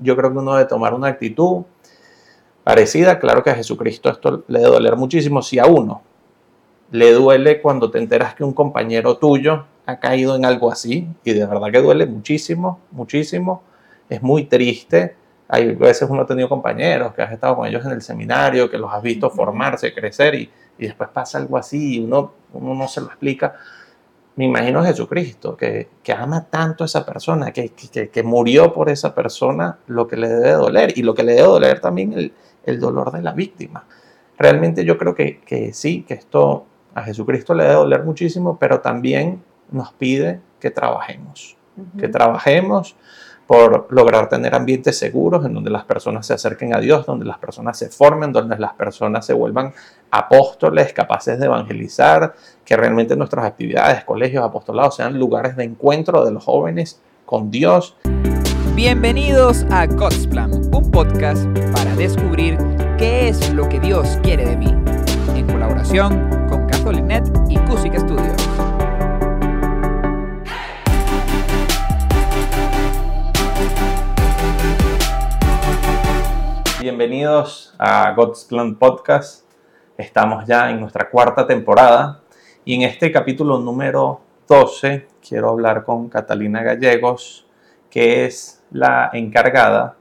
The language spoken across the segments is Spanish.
yo creo que uno debe tomar una actitud parecida. Claro que a Jesucristo esto le debe doler muchísimo. Si a uno le duele cuando te enteras que un compañero tuyo ha caído en algo así, y de verdad que duele muchísimo, muchísimo, es muy triste. Hay veces uno ha tenido compañeros que has estado con ellos en el seminario, que los has visto formarse, crecer, y, y después pasa algo así y uno, uno no se lo explica me imagino a Jesucristo, que, que, ama tanto a esa persona, que, que, que, murió por esa persona, lo que le debe doler y lo que le debe doler también el, el dolor de la víctima. Realmente yo creo que, que sí, que esto a Jesucristo le debe doler muchísimo, pero también nos pide que trabajemos, que trabajemos por lograr tener ambientes seguros en donde las personas se acerquen a Dios, donde las personas se formen, donde las personas se vuelvan apóstoles capaces de evangelizar, que realmente nuestras actividades, colegios, apostolados sean lugares de encuentro de los jóvenes con Dios. Bienvenidos a God's Plan, un podcast para descubrir qué es lo que Dios quiere de mí, en colaboración con Catholic y Bienvenidos a God's Plan Podcast. Estamos ya en nuestra cuarta temporada y en este capítulo número 12 quiero hablar con Catalina Gallegos, que es la encargada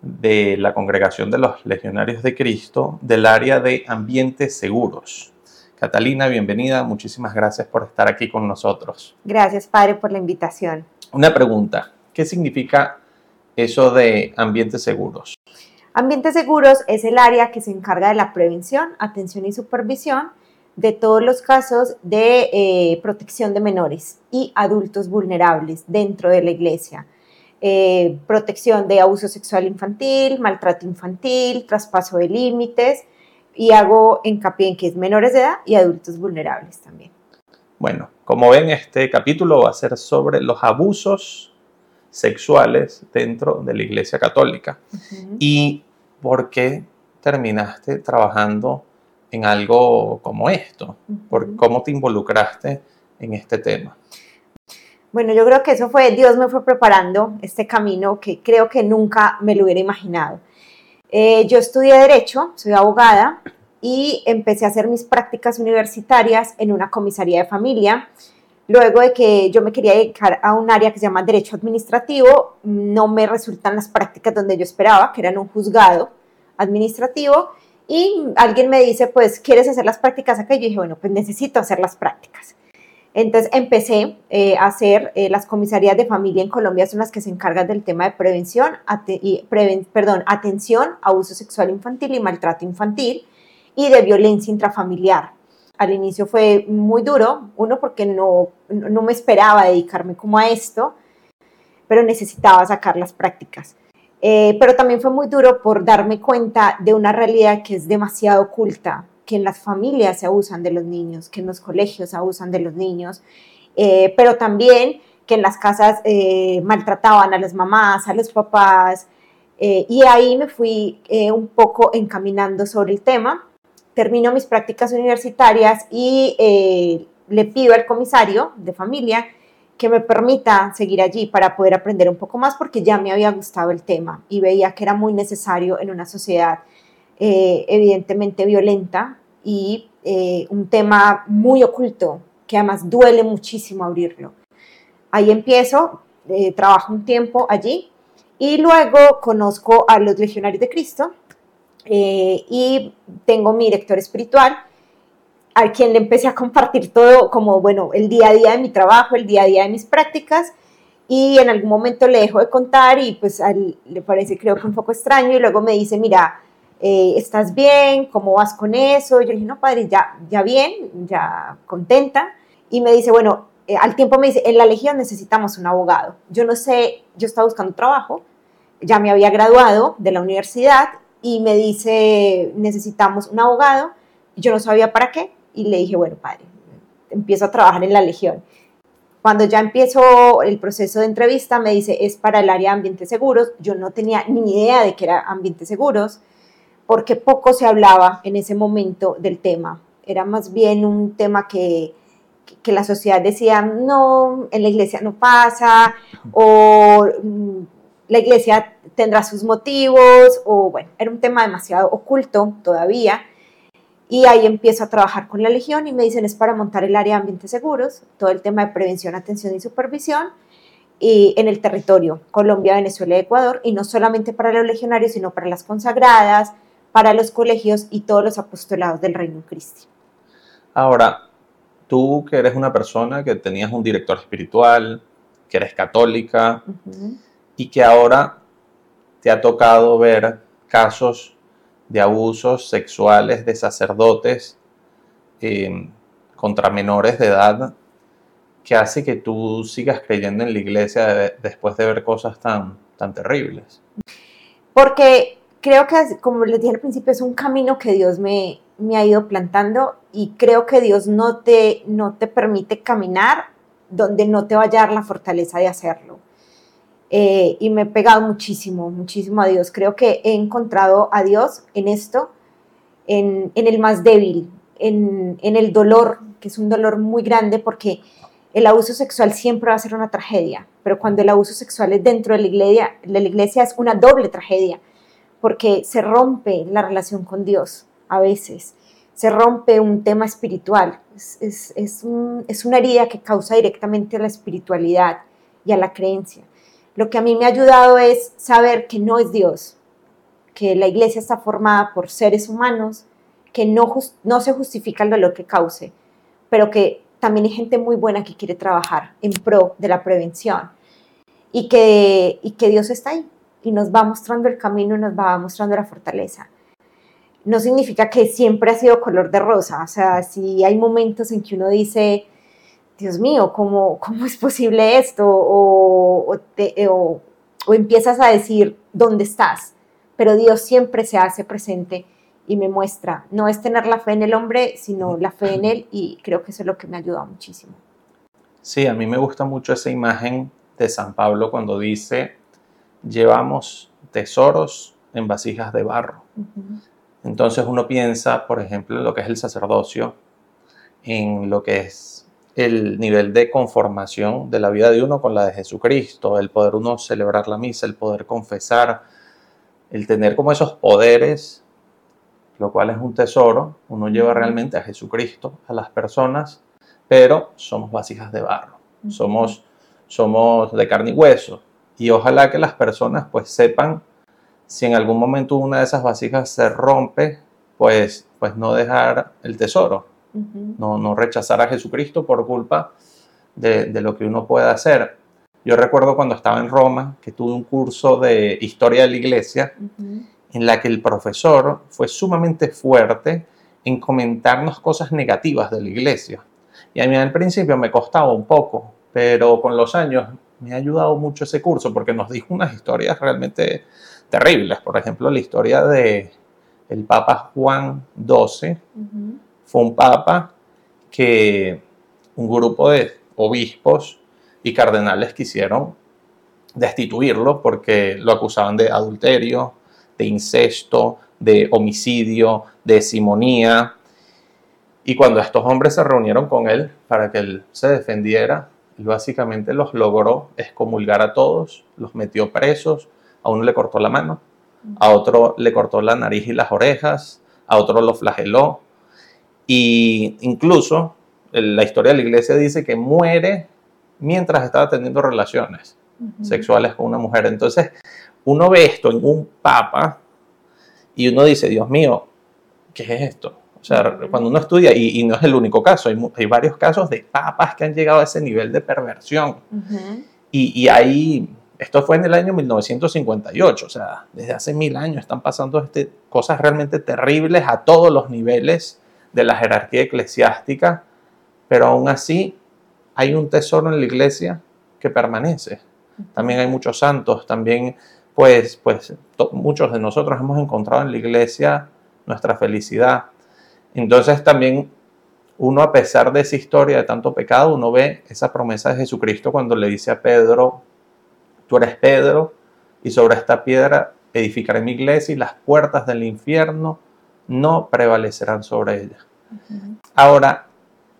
de la Congregación de los Legionarios de Cristo del área de ambientes seguros. Catalina, bienvenida, muchísimas gracias por estar aquí con nosotros. Gracias, Padre, por la invitación. Una pregunta, ¿qué significa eso de ambientes seguros? Ambientes seguros es el área que se encarga de la prevención, atención y supervisión de todos los casos de eh, protección de menores y adultos vulnerables dentro de la iglesia. Eh, protección de abuso sexual infantil, maltrato infantil, traspaso de límites y hago hincapié en que es menores de edad y adultos vulnerables también. Bueno, como ven, este capítulo va a ser sobre los abusos sexuales dentro de la Iglesia Católica. ¿Y por qué terminaste trabajando en algo como esto? ¿Por ¿Cómo te involucraste en este tema? Bueno, yo creo que eso fue, Dios me fue preparando este camino que creo que nunca me lo hubiera imaginado. Eh, yo estudié Derecho, soy abogada y empecé a hacer mis prácticas universitarias en una comisaría de familia Luego de que yo me quería dedicar a un área que se llama Derecho Administrativo, no me resultan las prácticas donde yo esperaba, que eran un juzgado administrativo, y alguien me dice, pues, ¿quieres hacer las prácticas acá? Y yo dije, bueno, pues necesito hacer las prácticas. Entonces empecé eh, a hacer eh, las comisarías de familia en Colombia, son las que se encargan del tema de prevención, y, perdón, atención, abuso sexual infantil y maltrato infantil y de violencia intrafamiliar al inicio fue muy duro, uno porque no, no me esperaba dedicarme como a esto, pero necesitaba sacar las prácticas. Eh, pero también fue muy duro por darme cuenta de una realidad que es demasiado oculta, que en las familias se abusan de los niños, que en los colegios se abusan de los niños, eh, pero también que en las casas eh, maltrataban a las mamás, a los papás, y ahí me fui un poco encaminando sobre el tema termino mis prácticas universitarias y eh, le pido al comisario de familia que me permita seguir allí para poder aprender un poco más porque ya me había gustado el tema y veía que era muy necesario en una sociedad eh, evidentemente violenta y eh, un tema muy oculto que además duele muchísimo abrirlo. Ahí empiezo, trabajo un tiempo allí y luego conozco a los legionarios de Cristo, eh, y tengo mi director espiritual, a quien le empecé a compartir todo como, bueno, el día a día de mi trabajo, el día a día de mis prácticas, y en algún momento le dejo de contar y pues a le parece creo que un poco extraño y luego me dice, mira, eh, ¿estás bien? ¿Cómo vas con eso? Yo le dije, no, padre, ya, ya bien, ya contenta. Y me dice, bueno, eh, al tiempo me dice, en la Legión necesitamos un abogado. Yo no sé, yo estaba buscando trabajo, ya me había graduado de la universidad y me dice, necesitamos un abogado. Yo no sabía para qué y le dije, bueno, padre, empiezo a trabajar en la Legión. Cuando ya empiezo el proceso de entrevista, me dice, es para el área de ambientes seguros. Yo no tenía ni idea de que era ambientes seguros, porque poco se hablaba en ese momento del tema. Era más bien un tema que, que la sociedad decía, no, en la iglesia no pasa, o la iglesia tendrá sus motivos o bueno, era un tema demasiado oculto todavía. Y ahí empiezo a trabajar con la Legión y me dicen es para montar el área de ambientes seguros, todo el tema de prevención, atención y supervisión y en el territorio Colombia, Venezuela y Ecuador, y no solamente para los legionarios, sino para las consagradas, para los colegios y todos los apostolados del Reino Cristo. Ahora, tú que eres una persona que tenías un director espiritual, que eres católica y que ahora te ha tocado ver casos de abusos sexuales de sacerdotes eh, contra menores de edad, que hace que tú sigas creyendo en la iglesia después de ver cosas tan, tan terribles? Porque creo que, como les dije al principio, es un camino que Dios me, me ha ido plantando y creo que Dios no te, no te permite caminar donde no te vaya a dar la fortaleza de hacerlo. Eh, y me he pegado muchísimo, muchísimo a Dios. Creo que he encontrado a Dios en esto, en, en el más débil, en, el dolor, que es un dolor muy grande porque el abuso sexual siempre va a ser una tragedia, pero cuando el abuso sexual es dentro de la iglesia, la iglesia es una doble tragedia, porque se rompe la relación con Dios a veces, se rompe un tema espiritual, es, es, es una herida que causa directamente a la espiritualidad y a la creencia. Lo que a mí me ha ayudado es saber que no es Dios, que la iglesia está formada por seres humanos, que no, se justifica el dolor que cause, pero que también hay gente muy buena que quiere trabajar en pro de la prevención y que Dios está ahí y nos va mostrando el camino y nos va mostrando la fortaleza. No significa que siempre ha sido color de rosa, o sea, si hay momentos en que uno dice, Dios mío, ¿cómo, cómo es posible esto? O, o, o, empiezas a decir, ¿dónde estás? Pero Dios siempre se hace presente y me muestra. No es tener la fe en el hombre, sino la fe en Él y creo que eso es lo que me ha ayudado muchísimo. Sí, a mí me gusta mucho esa imagen de San Pablo cuando dice, llevamos tesoros en vasijas de barro. Entonces uno piensa, por ejemplo, en lo que es el sacerdocio, en lo que es el nivel de conformación de la vida de uno con la de Jesucristo, el poder uno celebrar la misa, el poder confesar, el tener como esos poderes, lo cual es un tesoro, uno lleva realmente a Jesucristo, a las personas, pero somos vasijas de barro, somos, somos de carne y hueso, y ojalá que las personas pues sepan si en algún momento una de esas vasijas se rompe, pues, pues no dejar el tesoro, no, no rechazar a Jesucristo por culpa de, lo que uno puede hacer. Yo recuerdo cuando estaba en Roma que tuve un curso de historia de la iglesia en la que el profesor fue sumamente fuerte en comentarnos cosas negativas de la iglesia. Y a mí al principio me costaba un poco, pero con los años me ha ayudado mucho ese curso porque nos dijo unas historias realmente terribles. Por ejemplo, la historia de el Papa Juan XII, fue un papa que un grupo de obispos y cardenales quisieron destituirlo porque lo acusaban de adulterio, de incesto, de homicidio, de simonía. Y cuando estos hombres se reunieron con él para que él se defendiera, él básicamente los logró excomulgar a todos, los metió presos, a uno le cortó la mano, a otro le cortó la nariz y las orejas, a otro lo flageló, y incluso la historia de la iglesia dice que muere mientras estaba teniendo relaciones sexuales con una mujer. Entonces, uno ve esto en un papa y uno dice, Dios mío, ¿qué es esto? O sea, cuando uno estudia, y, no es el único caso, hay, varios casos de papas que han llegado a ese nivel de perversión. y, y ahí, esto fue en el año 1958, o sea, desde hace mil años están pasando este, cosas realmente terribles a todos los niveles de la jerarquía eclesiástica, pero aún así hay un tesoro en la iglesia que permanece. También hay muchos santos, también pues, pues muchos de nosotros hemos encontrado en la iglesia nuestra felicidad. Entonces también uno a pesar de esa historia de tanto pecado, uno ve esa promesa de Jesucristo cuando le dice a Pedro, tú eres Pedro y sobre esta piedra edificaré mi iglesia y las puertas del infierno no prevalecerán sobre ella. Ahora,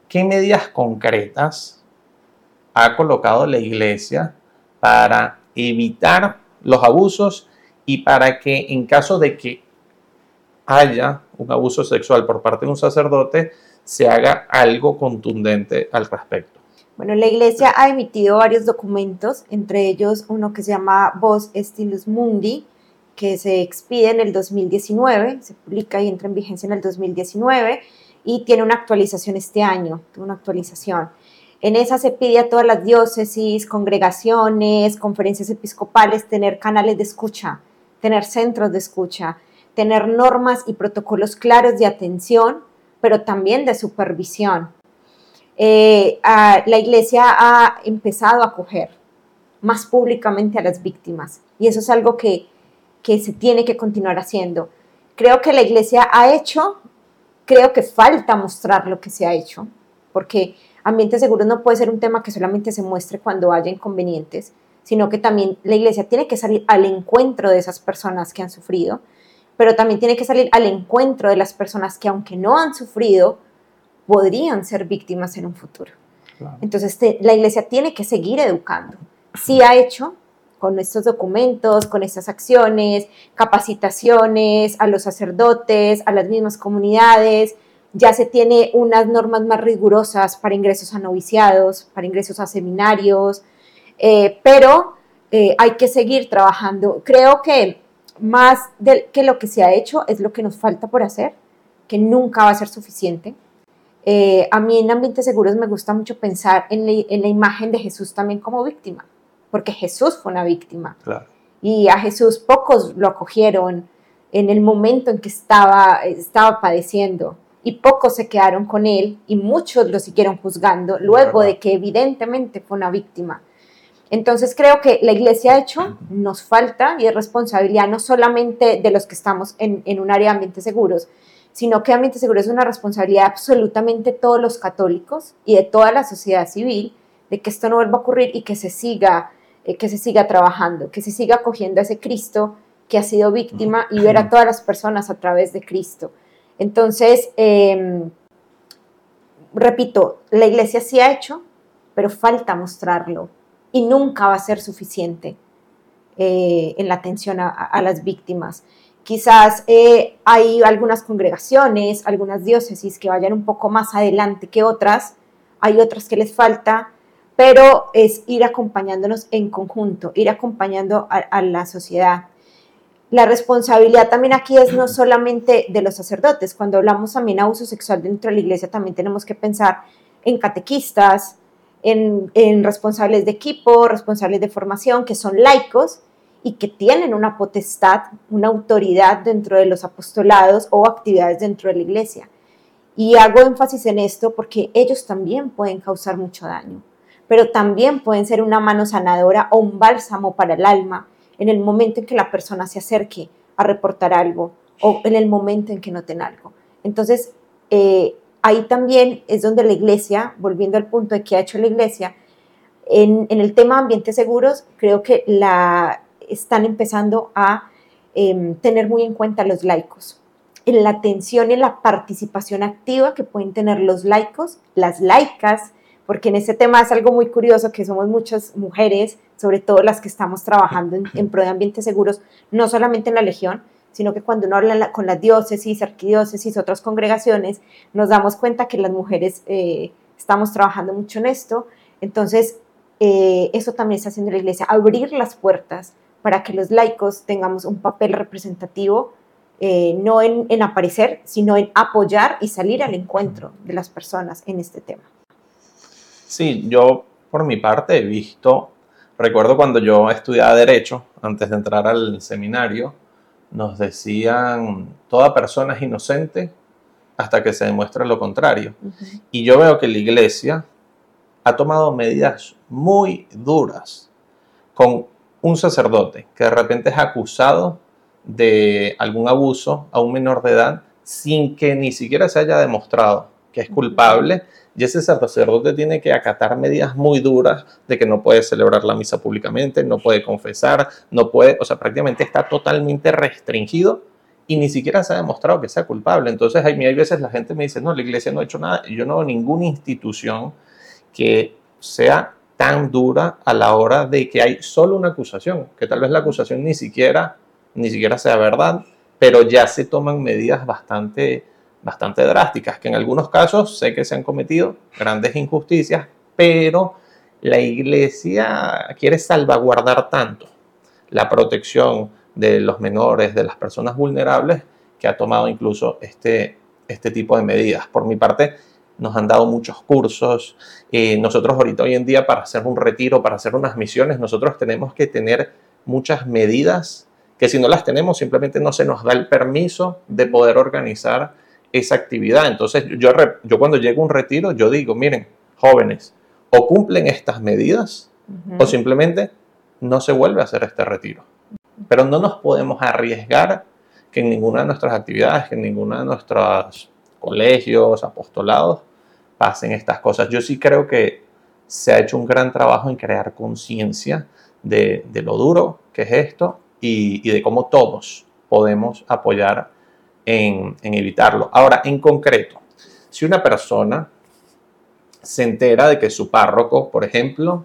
¿qué medidas concretas ha colocado la iglesia para evitar los abusos y para que en caso de que haya un abuso sexual por parte de un sacerdote, se haga algo contundente al respecto. Bueno, la Iglesia ha emitido varios documentos, entre ellos uno que se llama Voz Stilus Mundi, que se expide en el 2019, se publica y entra en vigencia en el 2019 y tiene una actualización este año, una actualización. En esa se pide a todas las diócesis, congregaciones, conferencias episcopales tener canales de escucha, tener centros de escucha, tener normas y protocolos claros de atención, pero también de supervisión. Eh, la iglesia ha empezado a acoger más públicamente a las víctimas y eso es algo que, que se tiene que continuar haciendo. Creo que la iglesia ha hecho, creo que falta mostrar lo que se ha hecho, porque ambiente seguro no puede ser un tema que solamente se muestre cuando haya inconvenientes, sino que también la iglesia tiene que salir al encuentro de esas personas que han sufrido, pero también tiene que salir al encuentro de las personas que aunque no han sufrido, podrían ser víctimas en un futuro. Entonces la iglesia tiene que seguir educando. Sí ha hecho con estos documentos, con estas acciones, capacitaciones a los sacerdotes, a las mismas comunidades, ya se tiene unas normas más rigurosas para ingresos a noviciados, para ingresos a seminarios, eh, pero eh, hay que seguir trabajando. Creo que más de, que lo que se ha hecho es lo que nos falta por hacer, que nunca va a ser suficiente. Eh, a mí en ambientes seguros me gusta mucho pensar en la, imagen de Jesús también como víctima, porque Jesús fue una víctima. Y a Jesús pocos lo acogieron en el momento en que estaba, estaba padeciendo y pocos se quedaron con él y muchos lo siguieron juzgando luego de que evidentemente fue una víctima. Entonces creo que la iglesia ha hecho, nos falta y es responsabilidad no solamente de los que estamos en, un área de ambientes seguros, sino que ambientes seguros es una responsabilidad absolutamente de todos los católicos y de toda la sociedad civil de que esto no vuelva a ocurrir y que se siga, eh, que se siga trabajando, que se siga acogiendo a ese Cristo que ha sido víctima y ver a todas las personas a través de Cristo. Entonces, em, repito, la iglesia sí ha hecho, pero falta mostrarlo y nunca va a ser suficiente eh, en la atención a, las víctimas. Quizás eh, hay algunas congregaciones, algunas diócesis que vayan un poco más adelante que otras, hay otras que les falta, pero es ir acompañándonos en conjunto, ir acompañando a la sociedad la responsabilidad también aquí es no solamente de los sacerdotes. Cuando hablamos también de abuso sexual dentro de la iglesia, también tenemos que pensar en catequistas, en, responsables de equipo, responsables de formación, que son laicos y que tienen una potestad, una autoridad dentro de los apostolados o actividades dentro de la iglesia. Y hago énfasis en esto porque ellos también pueden causar mucho daño, pero también pueden ser una mano sanadora o un bálsamo para el alma en el momento en que la persona se acerque a reportar algo o en el momento en que noten algo. Entonces, eh, ahí también es donde la iglesia, volviendo al punto de que ha hecho la iglesia, en, el tema de ambientes seguros, creo que la están empezando a em, tener muy en cuenta los laicos, en la atención y en la participación activa que pueden tener los laicos, las laicas, porque en ese tema es algo muy curioso que somos muchas mujeres, sobre todo las que estamos trabajando en, pro de ambientes seguros, no solamente en la Legión, sino que cuando uno habla con las diócesis, arquidiócesis, otras congregaciones, nos damos cuenta que las mujeres eh, estamos trabajando mucho en esto. Entonces, eh, eso también está haciendo la iglesia, abrir las puertas para que los laicos tengamos un papel representativo, eh, no en aparecer, sino en apoyar y salir al encuentro de las personas en este tema. Sí, yo por mi parte he visto, recuerdo cuando yo estudiaba derecho, antes de entrar al seminario, nos decían, toda persona es inocente hasta que se demuestre lo contrario. Y yo veo que la iglesia ha tomado medidas muy duras con un sacerdote que de repente es acusado de algún abuso a un menor de edad sin que ni siquiera se haya demostrado que es culpable y ese sacerdote tiene que acatar medidas muy duras de que no puede celebrar la misa públicamente, no puede confesar, no puede, o sea, prácticamente está totalmente restringido y ni siquiera se ha demostrado que sea culpable. Entonces, hay, hay veces la gente me dice, no, la iglesia no ha hecho nada. Yo no veo ninguna institución que sea tan dura a la hora de que hay solo una acusación, que tal vez la acusación ni siquiera, ni siquiera sea verdad, pero ya se toman medidas bastante, bastante drásticas, que en algunos casos sé que se han cometido grandes injusticias, pero la iglesia quiere salvaguardar tanto la protección de los menores, de las personas vulnerables, que ha tomado incluso este, este tipo de medidas. Por mi parte, nos han dado muchos cursos. Eh, nosotros ahorita hoy en día para hacer un retiro, para hacer unas misiones, nosotros tenemos que tener muchas medidas que si no las tenemos simplemente no se nos da el permiso de poder organizar esa actividad. Entonces yo, yo cuando llego a un retiro, yo digo, miren, jóvenes, o cumplen estas medidas o simplemente no se vuelve a hacer este retiro. Pero no nos podemos arriesgar que en ninguna de nuestras actividades, que en ninguna de nuestros colegios, apostolados, pasen estas cosas. Yo sí creo que se ha hecho un gran trabajo en crear conciencia de, lo duro que es esto y, de cómo todos podemos apoyar en, evitarlo. Ahora, en concreto, si una persona se entera de que su párroco, por ejemplo,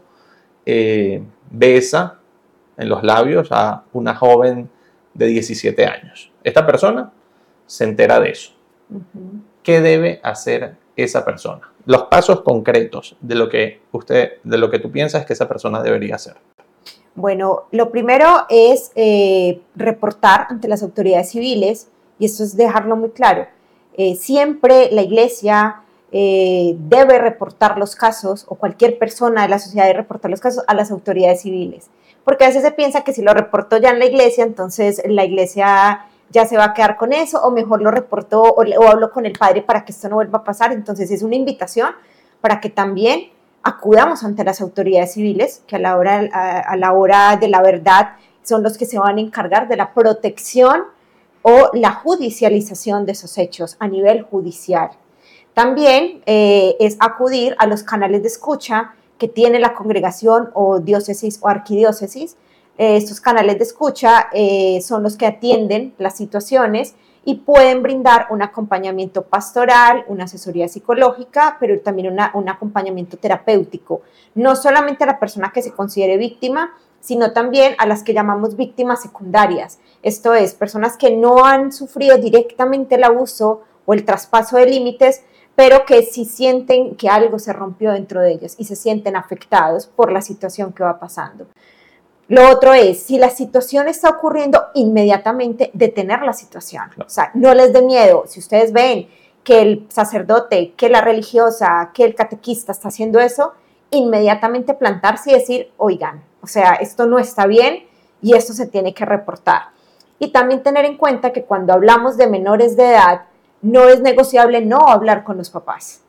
eh, besa en los labios a una joven de 17 años. Esta persona se entera de eso. ¿Qué debe hacer esa persona? Los pasos concretos de lo que usted, de lo que tú piensas que esa persona debería hacer. Bueno, lo primero es eh, reportar ante las autoridades civiles, y esto es dejarlo muy claro. Eh, siempre la iglesia eh, debe reportar los casos, o cualquier persona de la sociedad debe reportar los casos a las autoridades civiles porque a veces se piensa que si lo reportó ya en la iglesia, entonces la iglesia ya se va a quedar con eso, o mejor lo reportó o, o hablo con el padre para que esto no vuelva a pasar. Entonces es una invitación para que también acudamos ante las autoridades civiles, que a la hora, a, la hora de la verdad son los que se van a encargar de la protección o la judicialización de esos hechos a nivel judicial. También eh, es acudir a los canales de escucha que tiene la congregación o diócesis o arquidiócesis. Eh, estos canales de escucha eh, son los que atienden las situaciones y pueden brindar un acompañamiento pastoral, una asesoría psicológica, pero también un acompañamiento terapéutico, no solamente a la persona que se considere víctima, sino también a las que llamamos víctimas secundarias, esto es, personas que no han sufrido directamente el abuso o el traspaso de límites, pero que sí sienten que algo se rompió dentro de ellos y se sienten afectados por la situación que va pasando. Lo otro es, si la situación está ocurriendo, inmediatamente detener la situación. O sea, no les dé miedo. Si ustedes ven que el sacerdote, que la religiosa, que el catequista está haciendo eso, inmediatamente plantarse y decir, oigan, o sea, esto no está bien y esto se tiene que reportar. Y también tener en cuenta que cuando hablamos de menores de edad, no es negociable no hablar con los papás.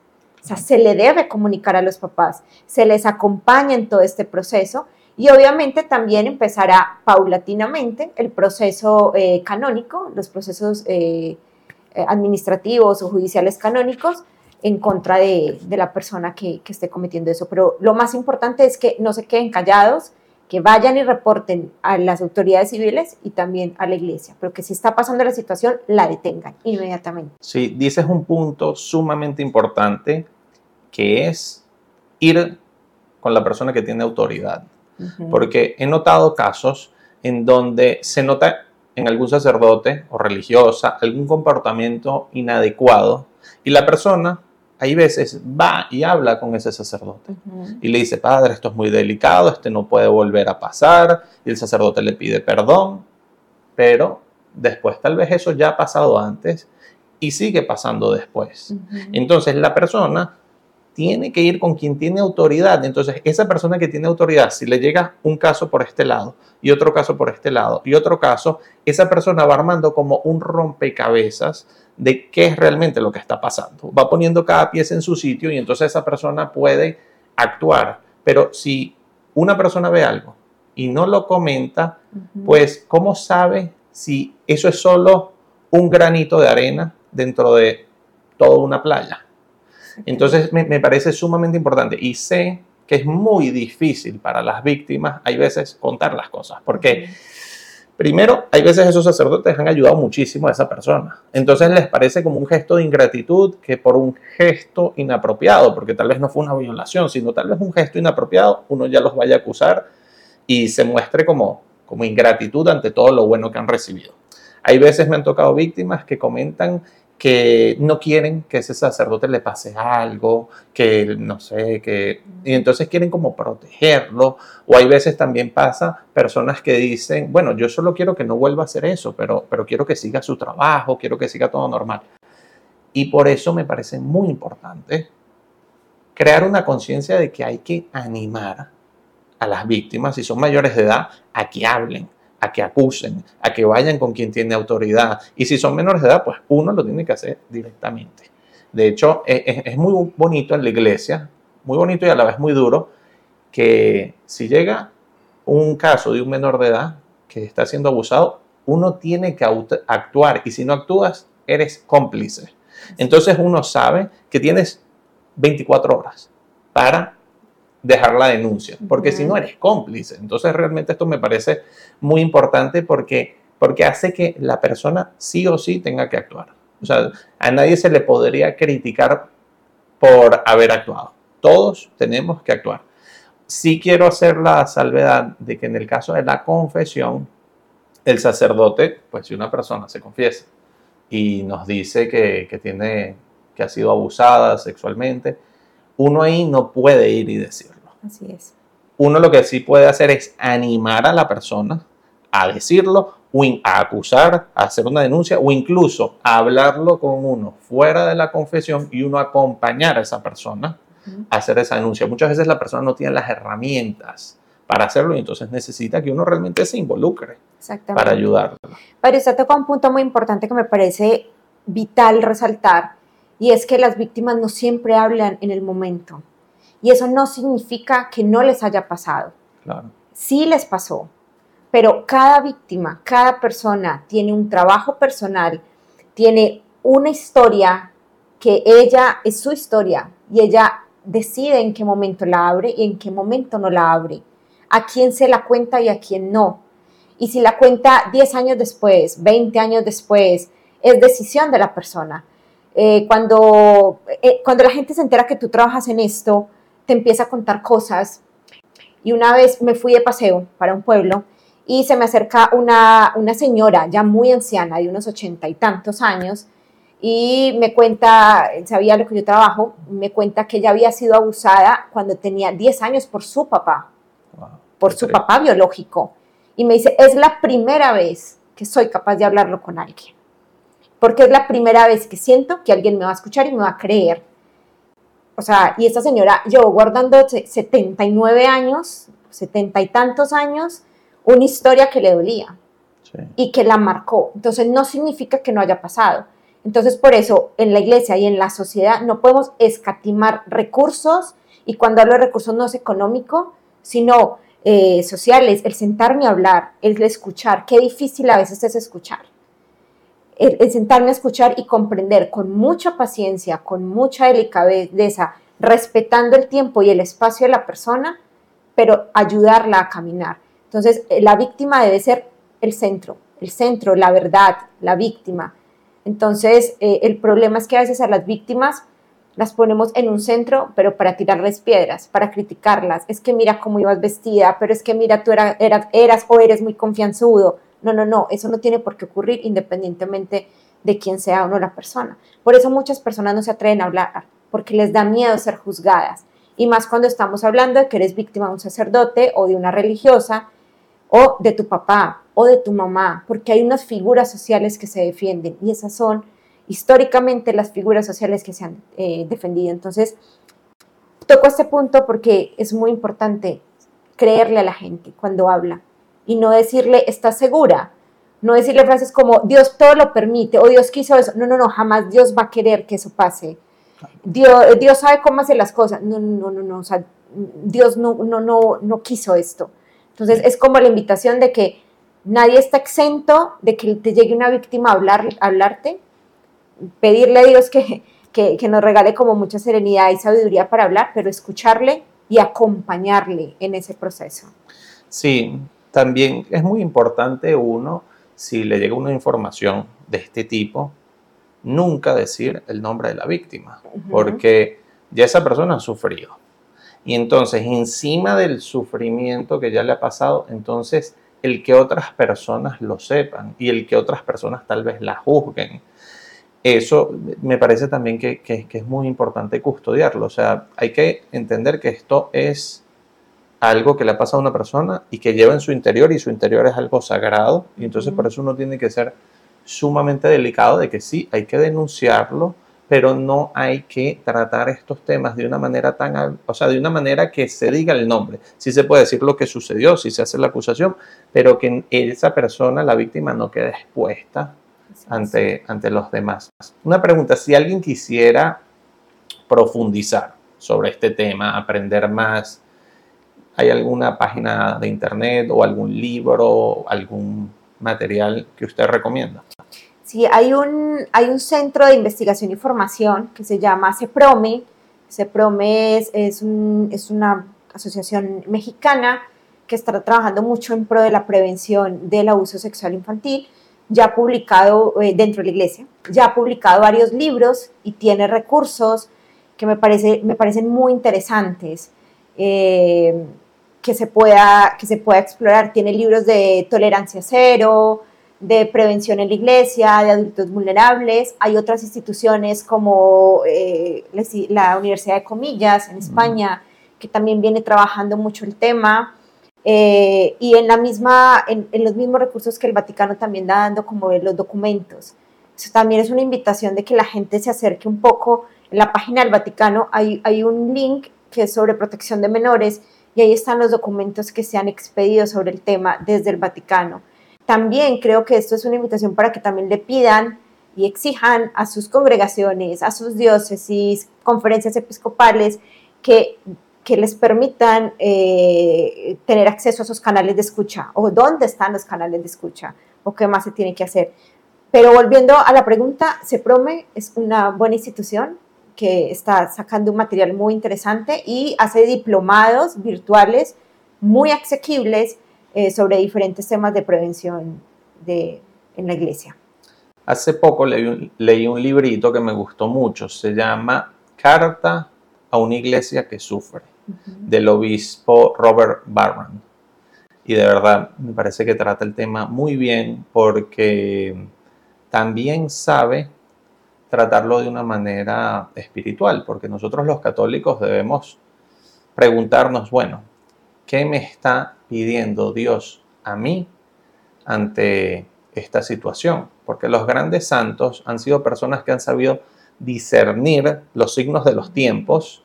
O sea, se le debe comunicar a los papás, se les acompaña en todo este proceso y obviamente también empezará paulatinamente el proceso eh, canónico, los procesos eh, eh, administrativos o judiciales canónicos en contra de, la persona que, que, esté cometiendo eso. Pero lo más importante es que no se queden callados, que vayan y reporten a las autoridades civiles y también a la iglesia, pero que si está pasando la situación, la detengan inmediatamente. Sí, dices un punto sumamente importante que es ir con la persona que tiene autoridad, porque he notado casos en donde se nota en algún sacerdote o religiosa algún comportamiento inadecuado y la persona hay veces va y habla con ese sacerdote y le dice, padre, esto es muy delicado, este no puede volver a pasar, y el sacerdote le pide perdón, pero después tal vez eso ya ha pasado antes y sigue pasando después. Entonces la persona tiene que ir con quien tiene autoridad. Entonces, esa persona que tiene autoridad, si le llega un caso por este lado y otro caso por este lado y otro caso, esa persona va armando como un rompecabezas de qué es realmente lo que está pasando. Va poniendo cada pieza en su sitio y entonces esa persona puede actuar. Pero si una persona ve algo y no lo comenta, pues ¿cómo sabe si eso es solo un granito de arena dentro de toda una playa? Entonces me, parece sumamente importante y sé que es muy difícil para las víctimas, hay veces, contar las cosas. ¿Por qué? Primero, hay veces esos sacerdotes han ayudado muchísimo a esa persona. Entonces les parece como un gesto de ingratitud que por un gesto inapropiado, porque tal vez no fue una violación, sino tal vez un gesto inapropiado, uno ya los vaya a acusar y se muestre como, como ingratitud ante todo lo bueno que han recibido. Hay veces me han tocado víctimas que comentan que no quieren que ese sacerdote le pase algo, que no sé, que... Y entonces quieren como protegerlo. O hay veces también pasa personas que dicen, bueno, yo solo quiero que no vuelva a hacer eso, pero, pero quiero que siga su trabajo, quiero que siga todo normal. Y por eso me parece muy importante crear una conciencia de que hay que animar a las víctimas, si son mayores de edad, a que hablen, a que acusen, a que vayan con quien tiene autoridad. Y si son menores de edad, pues uno lo tiene que hacer directamente. De hecho, e, e, es, muy bonito en la iglesia, muy bonito y a la vez muy duro, que si llega un caso de un menor de edad que está siendo abusado, uno tiene que actuar y si no actúas, eres cómplice. Entonces uno sabe que tienes 24 horas para dejar la denuncia, porque si no eres cómplice. Entonces realmente esto me parece muy importante porque, porque hace que la persona sí o sí tenga que actuar. O sea, a nadie se le podría criticar por haber actuado. Todos tenemos que actuar. Sí quiero hacer la salvedad de que en el caso de la confesión, el sacerdote, pues si una persona se confiesa y nos dice que, que tiene, que ha sido abusada sexualmente, uno ahí no puede ir y decirlo. Así es. Uno lo que sí puede hacer es animar a la persona a decirlo, o a acusar, a hacer una denuncia, o incluso a hablarlo con uno fuera de la confesión y uno acompañar a esa persona a hacer esa denuncia. Muchas veces la persona no tiene las herramientas para hacerlo y entonces necesita que uno realmente se involucre para ayudarlo. Pero usted toca un punto muy importante que me parece vital resaltar y es que las víctimas no siempre hablan en el momento. Y eso no significa que no les haya pasado. Claro. Sí les pasó, pero cada víctima, cada persona tiene un trabajo personal, tiene una historia que ella es su historia y ella decide en qué momento la abre y en qué momento no la abre, a quién se la cuenta y a quién no. Y si la cuenta 10 años después, 20 años después, es decisión de la persona. Eh, cuando, eh, cuando la gente se entera que tú trabajas en esto, te empieza a contar cosas. Y una vez me fui de paseo para un pueblo y se me acerca una, una señora ya muy anciana, de unos ochenta y tantos años, y me cuenta, sabía lo que yo trabajo, me cuenta que ella había sido abusada cuando tenía 10 años por su papá, por su papá biológico. Y me dice, es la primera vez que soy capaz de hablarlo con alguien, porque es la primera vez que siento que alguien me va a escuchar y me va a creer o sea, y esta señora llevó guardando 79 años, 70 y tantos años, una historia que le dolía y que la marcó. Entonces no significa que no haya pasado. Entonces por eso en la iglesia y en la sociedad no podemos escatimar recursos y cuando hablo de recursos no es económico, sino eh, sociales, el sentarme a hablar, el escuchar. Qué difícil a veces es escuchar el, sentarme a escuchar y comprender con mucha paciencia, con mucha delicadeza, respetando el tiempo y el espacio de la persona, pero ayudarla a caminar. Entonces, eh, la víctima debe ser el centro, el centro, la verdad, la víctima. Entonces, eh, el problema es que a veces a las víctimas las ponemos en un centro, pero para tirarles piedras, para criticarlas. Es que mira cómo ibas vestida, pero es que mira, tú eras o eres muy confianzudo, no, no, no, eso no tiene por qué ocurrir independientemente de quién sea o no la persona. Por eso muchas personas no se atreven a hablar, porque les da miedo ser juzgadas. Y más cuando estamos hablando de que eres víctima de un sacerdote o de una religiosa, o de tu papá o de tu mamá, porque hay unas figuras sociales que se defienden y esas son históricamente las figuras sociales que se han eh, defendido. Entonces, toco este punto porque es muy importante creerle a la gente cuando habla y no decirle, ¿estás segura? No decirle frases como, Dios todo lo permite o Dios quiso eso. No, no, no, jamás Dios va a querer que eso pase. Dios, Dios sabe cómo hacer las cosas. No, no, no, no, o sea, Dios no, no, no, no quiso esto. Entonces es como la invitación de que nadie está exento de que te llegue una víctima a, hablar, hablarte, pedirle a Dios que, que, que nos regale como mucha serenidad y sabiduría para hablar, pero escucharle y acompañarle en ese proceso. Sí, también es muy importante uno, si le llega una información de este tipo, nunca decir el nombre de la víctima, porque ya esa persona ha sufrido. Y entonces, encima del sufrimiento que ya le ha pasado, entonces el que otras personas lo sepan y el que otras personas tal vez la juzguen. Eso me parece también que, es muy importante custodiarlo. O sea, hay que entender que esto es algo que le ha pasado a una persona y que lleva en su interior y su interior es algo sagrado. Y entonces por eso uno tiene que ser sumamente delicado de que sí, hay que denunciarlo, pero no hay que tratar estos temas de una manera tan, o sea, de una manera que se diga el nombre. Sí se puede decir lo que sucedió, sí se hace la acusación, pero que esa persona, la víctima, no quede expuesta ante, ante los demás. Una pregunta, si alguien quisiera profundizar sobre este tema, aprender más, ¿hay alguna página de internet o algún libro, algún material que usted recomienda? Sí, hay un, hay un centro de investigación y formación que se llama CEPROME. CEPROME es, es, es una asociación mexicana que está trabajando mucho en pro de la prevención del abuso sexual infantil. Ya ha publicado eh, dentro de la iglesia, ya ha publicado varios libros y tiene recursos que me, parece, me parecen muy interesantes. Eh, que se, pueda, que se pueda explorar. Tiene libros de tolerancia cero, de prevención en la iglesia, de adultos vulnerables. Hay otras instituciones como eh, la Universidad de Comillas en España, que también viene trabajando mucho el tema. Eh, y en, la misma, en, los mismos recursos que el Vaticano también da dando como los documentos. Eso también es una invitación de que la gente se acerque un poco. En la página del Vaticano hay, hay un link que es sobre protección de menores y ahí están los documentos que se han expedido sobre el tema desde el Vaticano también creo que esto es una invitación para que también le pidan y exijan a sus congregaciones, a sus diócesis, conferencias episcopales, que, que les permitan eh, tener acceso a esos canales de escucha o dónde están los canales de escucha o qué más se tiene que hacer. Pero volviendo a la pregunta, CEPROME es una buena institución que está sacando un material muy interesante y hace diplomados virtuales muy asequibles eh, sobre diferentes temas de prevención de, en la iglesia. Hace poco leí un, leí un librito que me gustó mucho, se llama Carta a una iglesia que sufre, del obispo Robert Barron. Y de verdad me parece que trata el tema muy bien porque también sabe tratarlo de una manera espiritual, porque nosotros los católicos debemos preguntarnos, bueno, ¿qué me está pidiendo Dios a mí ante esta situación, porque los grandes santos han sido personas que han sabido discernir los signos de los tiempos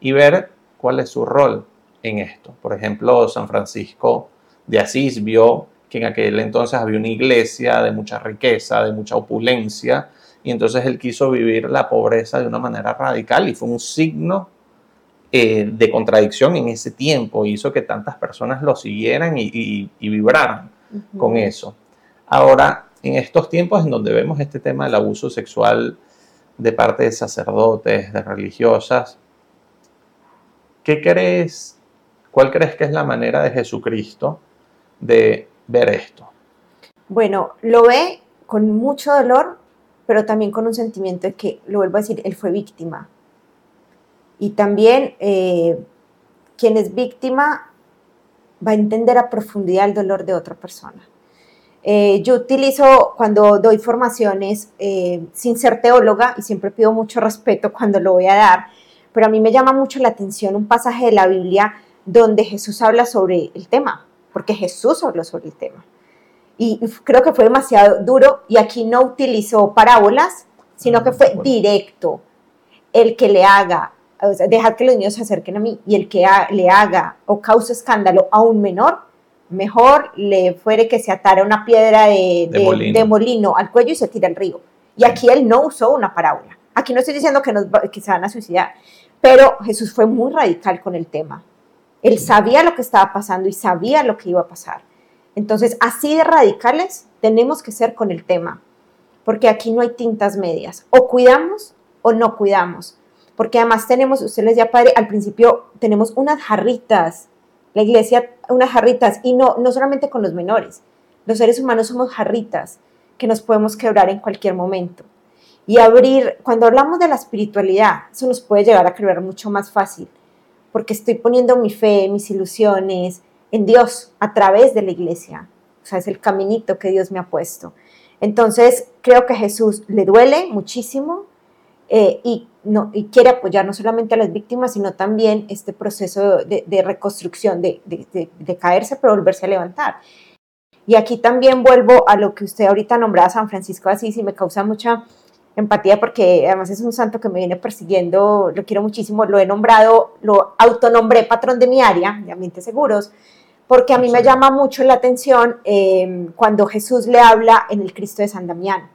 y ver cuál es su rol en esto. Por ejemplo, San Francisco de Asís vio que en aquel entonces había una iglesia de mucha riqueza, de mucha opulencia, y entonces él quiso vivir la pobreza de una manera radical y fue un signo eh, de contradicción en ese tiempo, hizo que tantas personas lo siguieran y, vibraran con eso. Ahora, en estos tiempos en donde vemos este tema del abuso sexual de parte de sacerdotes, de religiosas, ¿qué crees, cuál crees que es la manera de Jesucristo de ver esto? Bueno, lo ve con mucho dolor, pero también con un sentimiento de que, lo vuelvo a decir, él fue víctima. Y también eh, quien es víctima va a entender a profundidad el dolor de otra persona. Eh, yo utilizo cuando doy formaciones, eh, sin ser teóloga, y siempre pido mucho respeto cuando lo voy a dar, pero a mí me llama mucho la atención un pasaje de la Biblia donde Jesús habla sobre el tema, porque Jesús habló sobre el tema. Y creo que fue demasiado duro y aquí no utilizó parábolas, sino que fue directo. El que le haga dejar que los niños se acerquen a mí y el que le haga o cause escándalo a un menor, mejor le fuere que se atara una piedra de, molino. al cuello y se tire al río. Y aquí él no usó una parábola. Aquí no estoy diciendo que, nos, que se van a suicidar, pero Jesús fue muy radical con el tema. Él sabía lo que estaba pasando y sabía lo que iba a pasar. Entonces, así de radicales tenemos que ser con el tema, porque aquí no hay tintas medias. O cuidamos o no cuidamos porque además tenemos, usted les ya padre, al principio tenemos unas jarritas La iglesia, unas jarritas, y no, no solamente con los menores. Los seres humanos somos jarritas que nos podemos quebrar en cualquier momento. Y abrir, cuando hablamos de la espiritualidad, eso nos puede llevar a creer mucho más fácil, porque estoy poniendo mi fe, mis ilusiones en Dios a través de la iglesia. O sea, es el caminito que Dios me ha puesto. Entonces, creo que Jesús le duele muchísimo eh, y, no, y quiere apoyar no solamente a las víctimas, sino también este proceso de, de reconstrucción, de, de, de, caerse, pero volverse a levantar. Y aquí también vuelvo a lo que usted ahorita nombraba San Francisco de Asís y me causa mucha empatía porque además es un santo que me viene persiguiendo, lo quiero muchísimo, lo he nombrado, lo autonombré patrón de mi área, de ambientes seguros, porque a mí me llama mucho la atención eh, cuando Jesús le habla en el Cristo de San Damián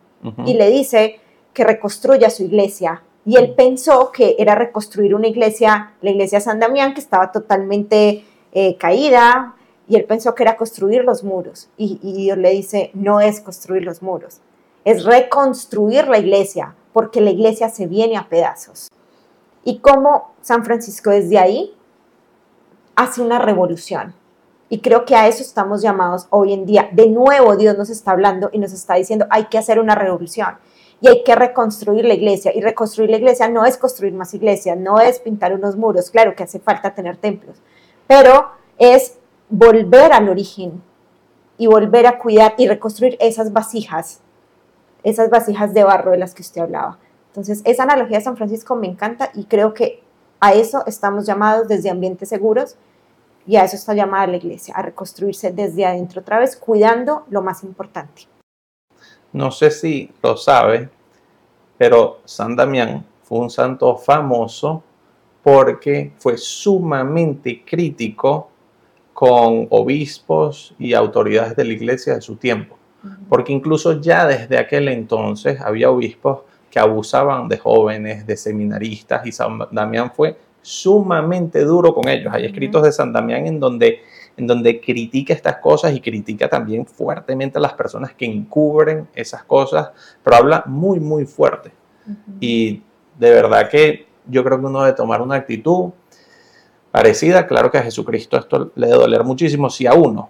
y le dice que reconstruya su iglesia. Y él pensó que era reconstruir una iglesia, la iglesia de San Damián, que estaba totalmente eh, caída, y él pensó que era construir los muros. Y, y Dios le dice, no es construir los muros, es reconstruir la iglesia, porque la iglesia se viene a pedazos. Y como San Francisco desde ahí hace una revolución. Y creo que a eso estamos llamados hoy en día. De nuevo Dios nos está hablando y nos está diciendo, hay que hacer una revolución y hay que reconstruir la iglesia. Y reconstruir la iglesia no es construir más iglesias, no es pintar unos muros, claro que hace falta tener templos, pero es volver al origen y volver a cuidar y reconstruir esas vasijas, esas vasijas de barro de las que usted hablaba. Entonces, esa analogía de San Francisco me encanta y creo que a eso estamos llamados desde ambientes seguros y a eso está llamada la iglesia, a reconstruirse desde adentro otra vez, cuidando lo más importante. No sé si lo sabe, pero San Damián fue un santo famoso porque fue sumamente crítico con obispos y autoridades de la iglesia de su tiempo. Porque incluso ya desde aquel entonces había obispos que abusaban de jóvenes, de seminaristas, y San Damián fue sumamente duro con ellos. Hay escritos de San Damián en donde en donde critica estas cosas y critica también fuertemente a las personas que encubren esas cosas, pero habla muy, muy fuerte. Y de verdad que yo creo que uno debe tomar una actitud parecida. Claro que a Jesucristo esto le debe doler muchísimo. Si a uno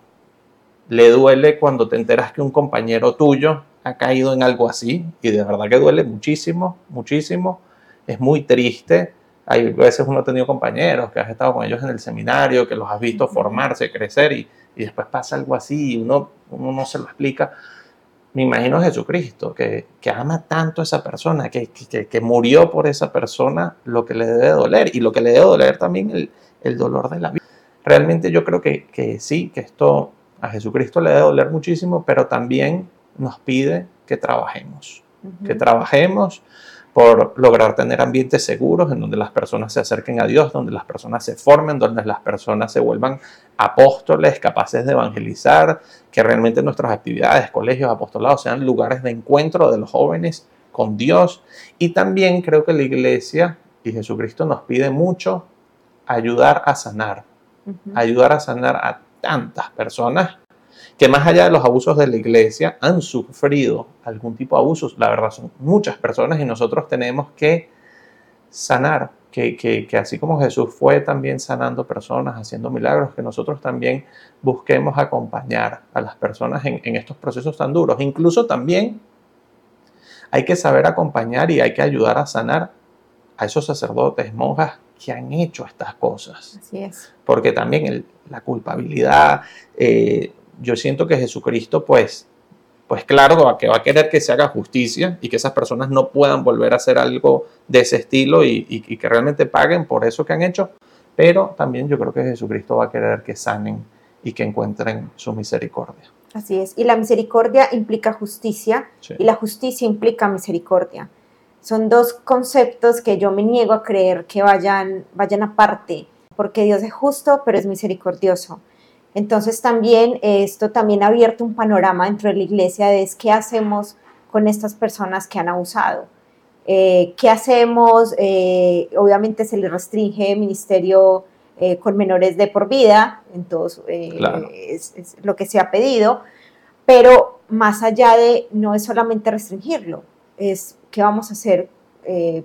le duele cuando te enteras que un compañero tuyo ha caído en algo así, y de verdad que duele muchísimo, muchísimo, es muy triste hay veces uno ha tenido compañeros que has estado con ellos en el seminario, que los has visto formarse, crecer y, y después pasa algo así y uno, uno no se lo explica. Me imagino a Jesucristo, que, que ama tanto a esa persona, que, que, que, murió por esa persona, lo que le debe doler y lo que le debe doler también el, el dolor de la vida. Realmente yo creo que, que sí, que esto a Jesucristo le debe doler muchísimo, pero también nos pide que trabajemos, que trabajemos por lograr tener ambientes seguros en donde las personas se acerquen a Dios, donde las personas se formen, donde las personas se vuelvan apóstoles capaces de evangelizar, que realmente nuestras actividades, colegios, apostolados sean lugares de encuentro de los jóvenes con Dios. Y también creo que la iglesia y Jesucristo nos pide mucho ayudar a sanar, ayudar a sanar a tantas personas que más allá de los abusos de la iglesia han sufrido algún tipo de abusos. La verdad son muchas personas y nosotros tenemos que sanar, que, que, así como Jesús fue también sanando personas, haciendo milagros, que nosotros también busquemos acompañar a las personas en, en estos procesos tan duros. Incluso también hay que saber acompañar y hay que ayudar a sanar a esos sacerdotes, monjas que han hecho estas cosas. Así es. Porque también el, la culpabilidad, eh, yo siento que Jesucristo, pues, pues claro que va a querer que se haga justicia y que esas personas no puedan volver a hacer algo de ese estilo y, que realmente paguen por eso que han hecho, pero también yo creo que Jesucristo va a querer que sanen y que encuentren su misericordia. Así es, y la misericordia implica justicia y la justicia implica misericordia. Son dos conceptos que yo me niego a creer que vayan, vayan aparte, porque Dios es justo, pero es misericordioso. Entonces también esto también ha abierto un panorama dentro de la iglesia de qué hacemos con estas personas que han abusado. Eh, ¿Qué hacemos? Eh, obviamente se le restringe ministerio eh, con menores de por vida, entonces es, lo que se ha pedido, pero más allá de no es solamente restringirlo, es qué vamos a hacer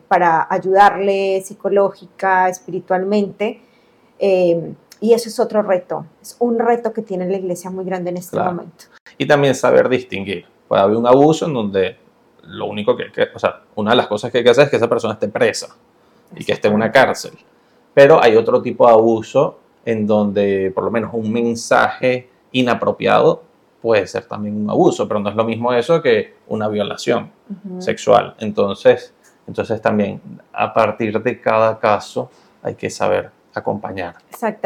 para ayudarle psicológica, espiritualmente y eso es otro reto, es un reto que tiene la iglesia muy grande en este momento. Y también saber distinguir. Puede haber un abuso en donde lo único que, que, o sea, una de las cosas que hay que hacer es que esa persona esté presa y que esté en una cárcel. Pero hay otro tipo de abuso en donde por lo menos un mensaje inapropiado puede ser también un abuso, pero no es lo mismo eso que una violación sexual. Entonces, entonces también a partir de cada caso hay que saber acompañar.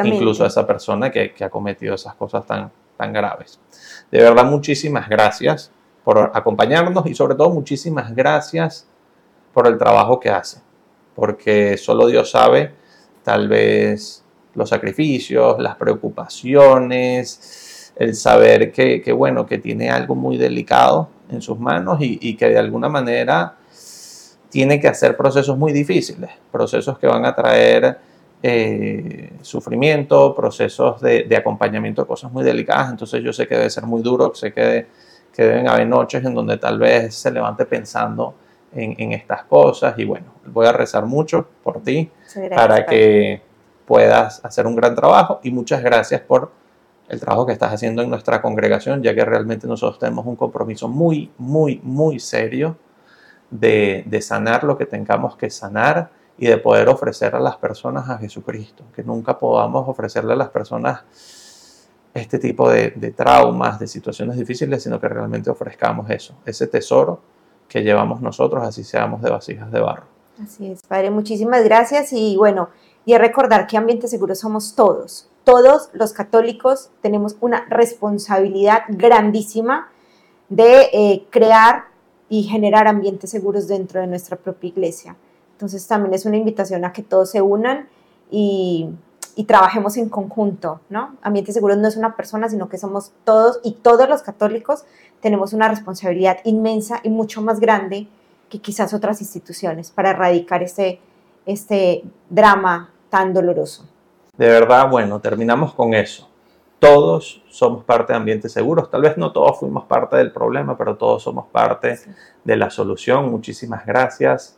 Incluso a esa persona que, que, ha cometido esas cosas tan, tan graves. De verdad, muchísimas gracias por acompañarnos y sobre todo muchísimas gracias por el trabajo que hace. Porque solo Dios sabe tal vez los sacrificios, las preocupaciones, el saber que, que bueno, que tiene algo muy delicado en sus manos y, y que de alguna manera tiene que hacer procesos muy difíciles, procesos que van a traer eh, sufrimiento, procesos de, de, acompañamiento de cosas muy delicadas. Entonces yo sé que debe ser muy duro, sé que, que deben haber noches en donde tal vez se levante pensando en, en estas cosas. Y bueno, voy a rezar mucho por ti para que puedas hacer un gran trabajo. Y muchas gracias por el trabajo que estás haciendo en nuestra congregación, ya que realmente nosotros tenemos un compromiso muy, muy, muy serio de, de sanar lo que tengamos que sanar y de poder ofrecer a las personas a Jesucristo, que nunca podamos ofrecerle a las personas este tipo de, traumas, de situaciones difíciles, sino que realmente ofrezcamos eso, ese tesoro que llevamos nosotros, así seamos de vasijas de barro. Así es, Padre, muchísimas gracias y bueno, y es recordar que Ambiente Seguro somos todos, todos los católicos tenemos una responsabilidad grandísima de eh, crear y generar ambientes seguros dentro de nuestra propia iglesia. Entonces también es una invitación a que todos se unan y, y trabajemos en conjunto, ¿no? Ambientes Seguros no es una persona, sino que somos todos y todos los católicos tenemos una responsabilidad inmensa y mucho más grande que quizás otras instituciones para erradicar este, este drama tan doloroso. De verdad, bueno, terminamos con eso. Todos somos parte de ambientes seguros. Tal vez no todos fuimos parte del problema, pero todos somos parte sí. de la solución. Muchísimas gracias